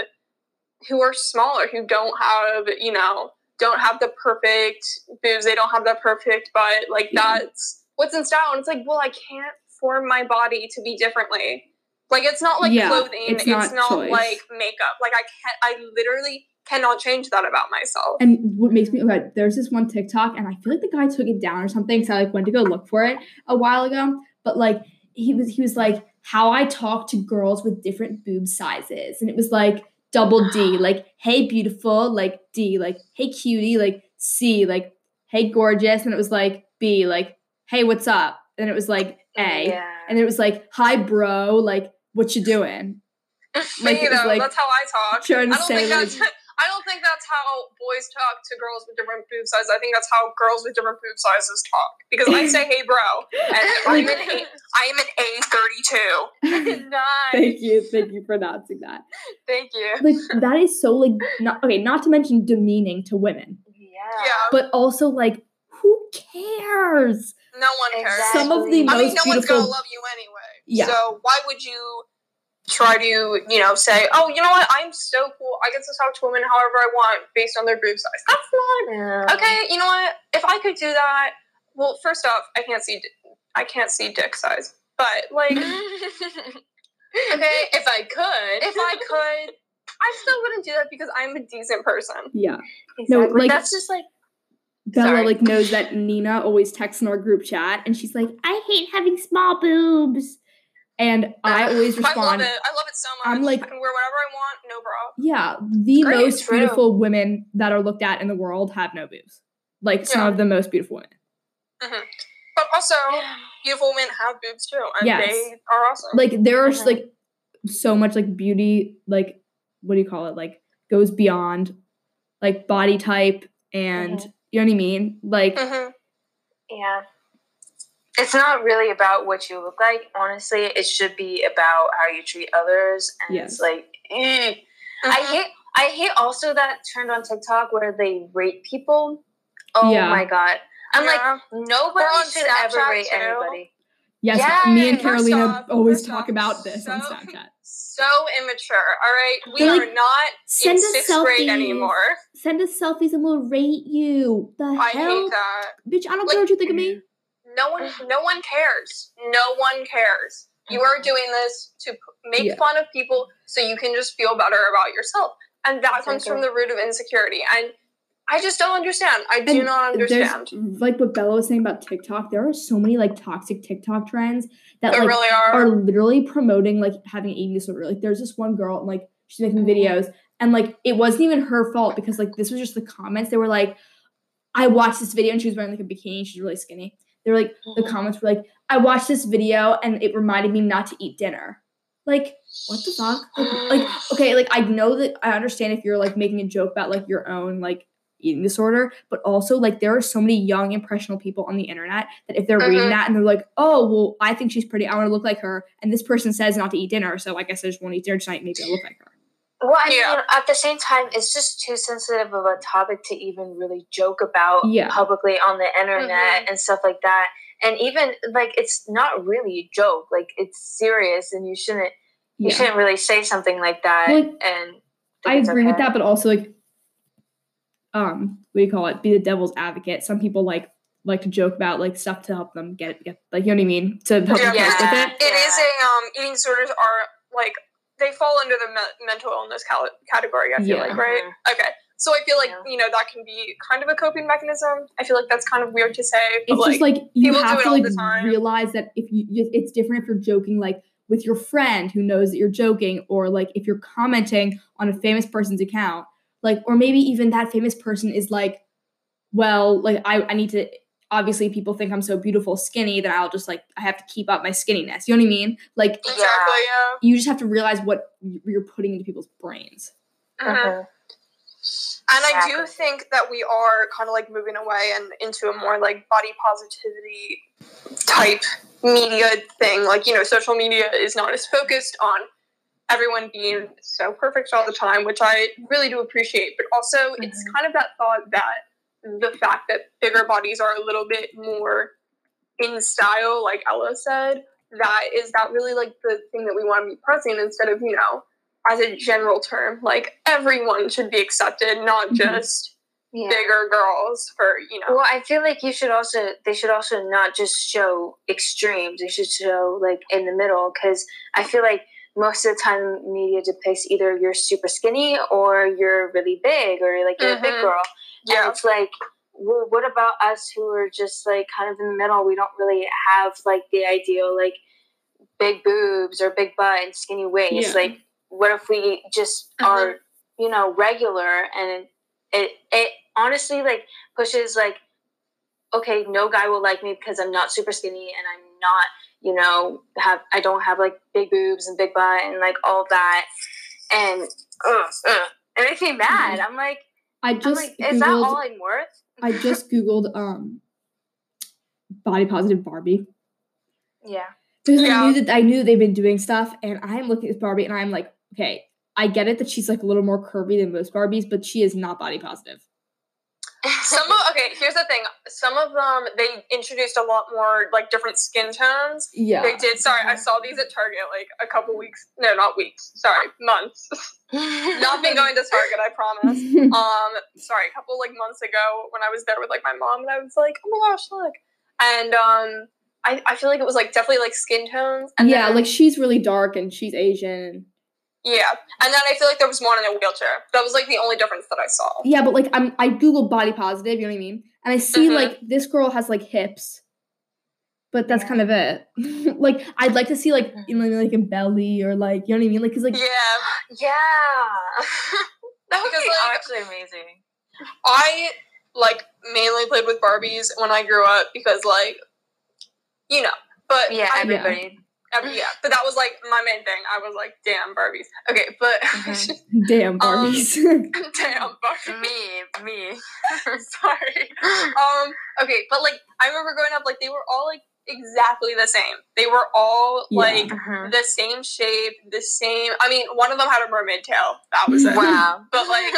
who are smaller who don't have you know don't have the perfect boobs they don't have the perfect butt like Yeah. that's what's in style and it's like well i can't form my body to be differently. Like it's not like Yeah, clothing it's it's, not not, like makeup. Like i can't i literally cannot change that about myself. And what makes me oh okay, there's this one TikTok, and I feel like the guy took it down or something. So I like went to go look for it a while ago. But like he was he was like how I talk to girls with different boob sizes, and it was like double D, like hey beautiful, like D, like hey cutie, like C, like hey gorgeous, and it was like B, like hey what's up, and it was like A, Yeah. and it was like hi bro, like what you doing? like, you know like that's how i talk trying i to don't say, think that's like- i don't think that's how boys talk to girls with different boob sizes i think that's how girls with different boob sizes talk because i say hey bro and i'm an a i am an a32 nice. Thank you, thank you for announcing that. Thank you. like that is so like not okay not to mention demeaning to women Yeah. yeah but also like who cares no one cares some of the Exactly. I mean, most no one's gonna beautiful love you anyway. Yeah. So why would you try to, you know, say, oh, you know what? I'm so cool. I get to talk to women however I want based on their boob size. That's not Yeah. okay. You know what? If I could do that, well, first off, I can't see, di- I can't see dick size. But like, okay, if I could, if I could, I still wouldn't do that because I'm a decent person. yeah No, like- that's just like bella Sorry. like knows that nina always texts in our group chat and she's like i hate having small boobs and i always I love respond it. I love it so much. I'm like- I can wear whatever I want, no bra. yeah the Great, most beautiful women that are looked at in the world have no boobs like some of the most beautiful women But also, beautiful women have boobs too, and Yes. they are awesome. like there are Mhm. like so much like beauty like what do you call it like goes beyond like body type and Mhm. You know what i mean like Mhm. Yeah. It's not really about what you look like. Honestly, it should be about how you treat others. And Yes. it's like, eh. I Mhm. hate. I hate also that trend on TikTok where they rate people. Oh Yeah. my god! I'm Yeah. like, nobody Or on should ever Snapchat, rate too. anybody. Yes, Yeah, me and Carolina always talk about this on Snapchat. So immature. All right, we They're are like, not Send in us sixth selfies. grade anymore. Send us selfies and we'll rate you. The I hell, hate that. bitch! I don't Like- care what you think of me. No one, no one cares. No one cares. You are doing this to make Yeah. fun of people so you can just feel better about yourself, and that comes from the root of insecurity. And I just don't understand. I do And not understand. like what Bella was saying about TikTok. There are so many like toxic TikTok trends that There like really are. are literally promoting like having an eating disorder. Like there's this one girl and like she's making mm-hmm. videos and like it wasn't even her fault because like this was just the comments. They were like, I watched this video and she was wearing like a bikini. She's really skinny. They were like the mm-hmm. comments were like, I watched this video and it reminded me not to eat dinner. Like what the fuck? Like, like okay, like I know that I understand if you're like making a joke about like your own like eating disorder, but also like there are so many young impressionable people on the internet that if they're reading that and they're like, oh well, I think she's pretty, I want to look like her, and this person says not to eat dinner, so I guess I just won't eat dinner tonight. Maybe I'll look like her. Well, I Yeah. mean, at the same time, it's just too sensitive of a topic to even really joke about Yeah. publicly on the internet Mhm. and stuff like that. And even like, it's not really a joke. Like, it's serious, and you shouldn't you Yeah, shouldn't really say something like that. Well, and I it's agree with that, but also like, um, what do you call it? Be the devil's advocate. Some people like like to joke about like stuff to help them get get like you know what I mean to help them Yeah. with Yeah. it. It is a um eating disorders are like they fall under the me- mental illness cal- category. I feel Yeah. like right. Mhm. Okay, so I feel like Yeah. you know that can be kind of a coping mechanism. I feel like that's kind of weird to say, but it's like, just like you people have it to like realize that if you you- it's different if you're joking like with your friend who knows that you're joking or like if you're commenting on a famous person's account like or maybe even that famous person is like well like i, I need to obviously people think i'm so beautiful skinny that i'll just like i have to keep up my skinniness you know what i mean like exactly, yeah. you just have to realize what you're putting into people's brains Mhm. Mhm. And I do think that we are kind of like moving away and into a more like body positivity type media thing. Like, you know, social media is not as focused on everyone being so perfect all the time, which I really do appreciate. But also, it's kind of that thought that the fact that bigger bodies are a little bit more in style, like Ella said, that is that really like the thing that we want to be pressing instead of, you know, as a general term, like everyone should be accepted, not Mhm. just Yeah. bigger girls for, you know. Well, I feel like you should also they should also not just show extremes. They should show like in the middle because I feel like most of the time media depicts either you're super skinny or you're really big or like you're a big Mhm. girl. And yeah. it's like, well, what about us who are just like kind of in the middle? We don't really have like the ideal like big boobs or big butt and skinny waist. Yeah. Like, what if we just Mhm. are, you know, regular and it it honestly like pushes like, okay, no guy will like me because I'm not super skinny and I'm not, you know, have I don't have like big boobs and big butt and like all that, and ugh, ugh. it makes me mad. I'm like. i I'm just like, is that googled all I'm worth? i just googled um body positive barbie Yeah. because Yeah. I knew that I knew they've been doing stuff, and I'm looking at Barbie, and I'm like, okay, I get it that she's like a little more curvy than most Barbies, but she is not body positive. Some of, okay, here's the thing. Some of them they introduced a lot more like different skin tones. Yeah, They did. Sorry, I saw these at Target like a couple weeks. No, not weeks. Sorry, months. not been going to Target. I promise. um sorry a couple like months ago when i was there with like my mom and i was like oh my gosh look and um i, I feel like it was like definitely like skin tones and yeah, then- like she's really dark and she's Asian. Yeah and then i feel like there was one in a wheelchair that was like the only difference that i saw Yeah, but like I'm I googled body positive, you know what I mean, and I see Mhm. like this girl has like hips, but that's Yeah. kind of it. like I'd like to see like you know like a belly or like you know what I mean, like because like yeah yeah. that would Because, be like- actually amazing. i like mainly played with barbies when i grew up because like you know but Yeah, I, everybody. every- yeah but that was like my main thing i was like damn barbies okay but Mhm. damn Um, Barbies. damn barbies Me, me. Sorry. Um. Okay, but like I remember growing up, like they were all like exactly the same. They were all Yeah. like Mhm. the same shape, the same. I mean, one of them had a mermaid tail. That was it. Wow. But like,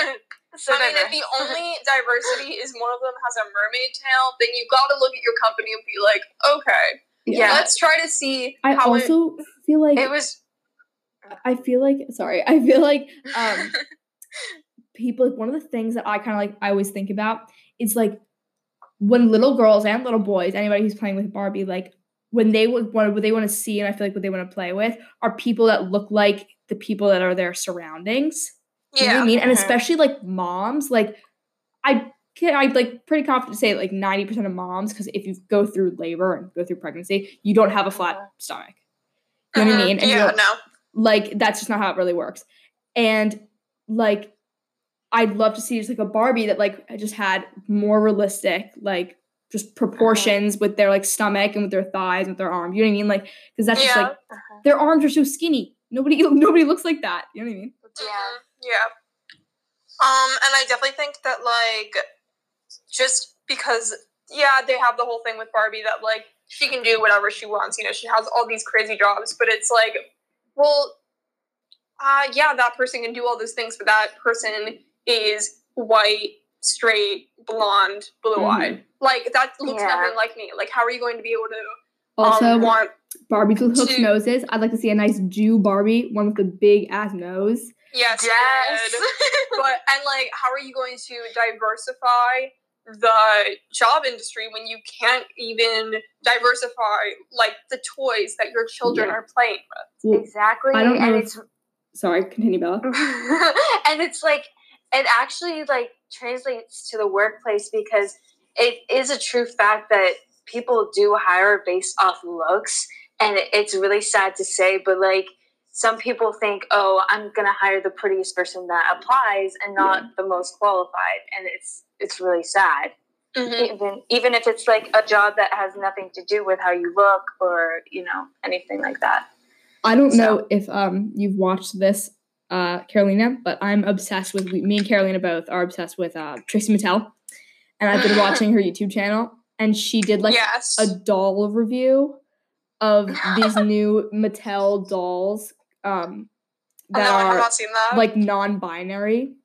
so I mean, if the only diversity is one of them has a mermaid tail, then you got to look at your company and be like, okay, Yeah. Let's try to see I how it- also feel like It was I feel like sorry, I feel like um people one of the things that I kind of like I always think about is like when little girls and little boys, anybody who's playing with Barbie, like when they would want what they want to see and I feel like what they want to play with are people that look like the people that are their surroundings. You know what yeah. I mean? And Mhm. especially like moms, like I can I like pretty confident to say like 90% of moms, because if you go through labor and go through pregnancy, you don't have a flat Mhm. stomach. You know what I Mhm. mean? And you Yeah, don't- no. like that's just not how it really works and like i'd love to see just like a barbie that like just had more realistic like just proportions with their like stomach and with their thighs and with their arms you know what i mean like because that's just like uh-huh. their arms are so skinny nobody nobody looks like that you know what i mean yeah. Mhm, Yeah. Um, and I definitely think that like just because yeah, they have the whole thing with Barbie that like she can do whatever she wants, you know, she has all these crazy jobs, but it's like, well, uh yeah, that person can do all those things, but that person is white, straight, blonde, blue eyed. Like that looks Yeah. nothing like me. Like how are you going to be able to also um, want barbies with hooked to- noses i'd like to see a nice jew barbie one with a big ass nose yes, Yes. but and like how are you going to diversify the job industry when you can't even diversify like the toys that your children Yeah. are playing with well, exactly. I don't know and if- it's sorry continue bella and it's like it actually like translates to the workplace because it is a true fact that people do hire based off looks and it's really sad to say but like some people think oh i'm gonna hire the prettiest person that applies and not the most qualified and it's it's really sad. Even even if it's like a job that has nothing to do with how you look or you know anything like that. I don't So- know if um you've watched this, uh, Carolina, but I'm obsessed with me and Carolina both are obsessed with uh Trixie Mattel, and I've been watching her YouTube channel, and she did like yes. a doll review of these new Mattel dolls um Oh, that no, are that like non-binary.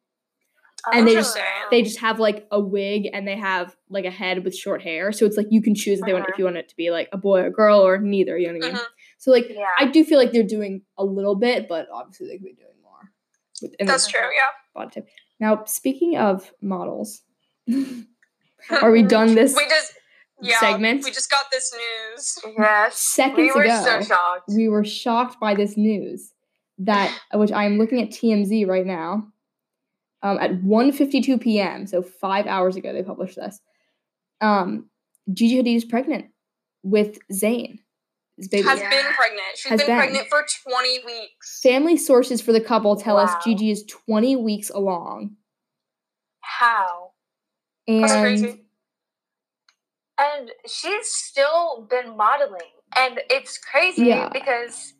And they just- They just have like a wig and they have like a head with short hair, so it's like you can choose if they Uh-huh. if you want it to be like a boy or girl or neither. You know what I mean? Mhm. So like yeah I do feel like they're doing a little bit, but obviously they could be doing more. that's true yeah body type. Now, speaking of models, are we done this we just yeah segment? we just got this news yes seconds we were ago? so shocked we were shocked by this news that which I am looking at TMZ right now. Um, at 1:52 p.m., so five hours ago, they published this. Um, Gigi Hadid is pregnant with Zayn. Has Yeah. been pregnant she's Has been, been. pregnant for 20 weeks Family sources for the couple tell us Wow. Gigi is 20 weeks along. how And That's crazy. And she's still been modeling and it's crazy Yeah. because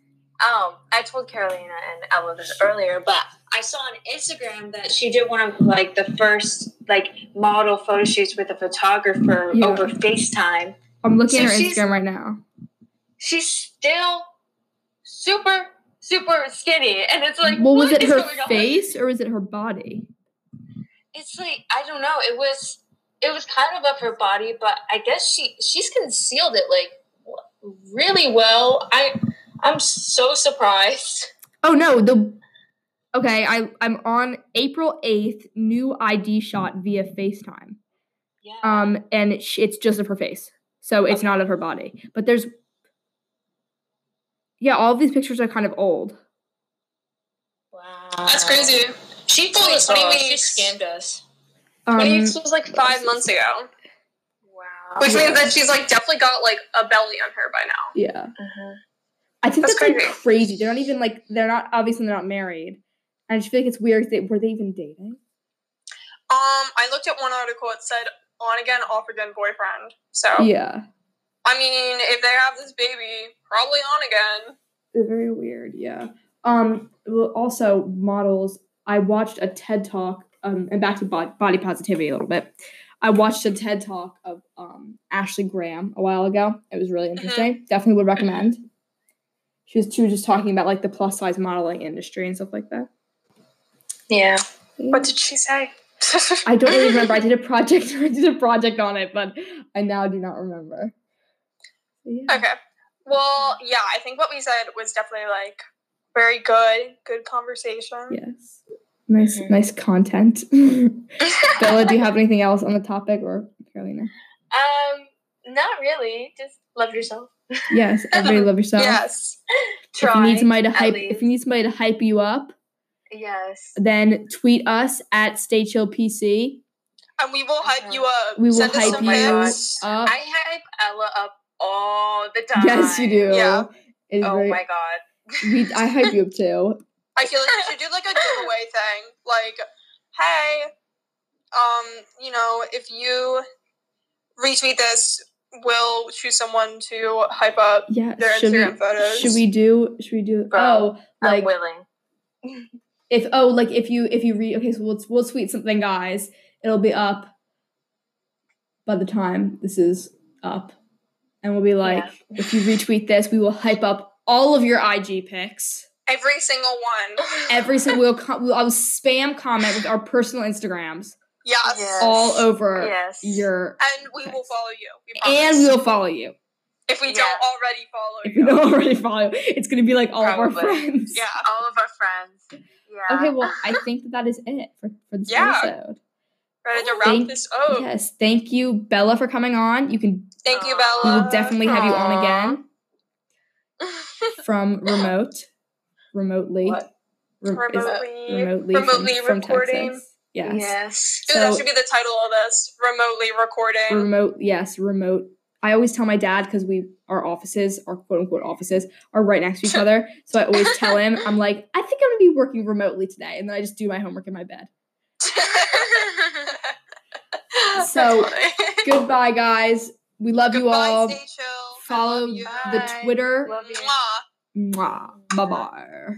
um i told carolina and ella this earlier but i saw on instagram that she did one of like the first like model photo shoots with a photographer Yeah. over facetime I'm looking at her Instagram right now. she's still super super skinny and it's like well, was it her going on? face or was it her body? it's like i don't know it was it was kind of of her body but i guess she she's concealed it like really well i i'm so surprised Oh no, the okay. I I'm on April 8th. New ID shot via FaceTime. yeah Um, and it, it's just of her face, so it's Okay. not of her body. But there's yeah, all of these pictures are kind of old. wow That's crazy. she told us all. She scammed us Um, weeks was like five months ago, wow which means that she's like definitely got like a belly on her by now. yeah, Mhm. I think That's that's, like crazy. crazy. They're not even like they're not obviously they're not married. And I just feel like it's weird. They, were they even dating? Um, I looked at one article. It said on again, off again, boyfriend. So Yeah, I mean, if they have this baby, probably on again. It's very weird, yeah. Um, also models. I watched a TED talk. Um, and back to body, body positivity a little bit. I watched a TED talk of um Ashley Graham a while ago. It was really interesting. Definitely would recommend. She was, she was just talking about like the plus size modeling industry and stuff like that. yeah What did she say? I don't really remember. I did a project. I did a project on it, but I now do not remember. Yeah. okay. Well, yeah, I think what we said was definitely like very good, good conversation. Yes. Nice, Mhm. nice content. Bella, do you have anything else on the topic or Carolina? Um, not really. Just love yourself. Yes, everybody love yourself. Yes. If you need somebody to hype, least. if you need somebody to hype you up, Yes. then tweet us at Stay Chill PC. And we will hype you up. We will Send hype you up. I hype Ella up all the time. Yes, you do. Yeah. It is Oh very, my god. we, I hype you up too. I feel like we should do like a giveaway thing. Like, hey, um, you know, if you retweet this, we'll choose someone to hype up Yeah. their Instagram we, photos. Should we do? Should we do? Bro, oh, like I'm willing. if oh like if you if you read okay so we'll we'll tweet something guys it'll be up by the time this is up and we'll be like if you retweet this we will hype up all of your IG pics Every single one. every single we'll, co- we'll I'll spam comment with our personal Instagrams Yes. Yes. all over Yes. your And we will follow you. We and we will follow you if we Yeah. don't already follow if you. you don't already follow it's gonna be like all of our friends Yeah. all of our friends. Yeah. okay well I think that that is it for, for this Yeah. episode Ready to wrap Thank- this up. yes thank you Bella for coming on you can Thank you, Bella. We will definitely have you on again from remote, remotely, What? Remotely, remotely, remotely from, from recording. Texas. Yes. Yes. Ooh, that should be the title of this. Remotely recording. Remote, yes, remote. I always tell my dad because we our offices, our quote unquote offices, are right next to each other. So I always tell him, I'm like, I think I'm gonna be working remotely today, and then I just do my homework in my bed. So. Goodbye, guys. We love you all. Stay chill. Follow you. the Bye. Twitter. Mwah. Bye bye.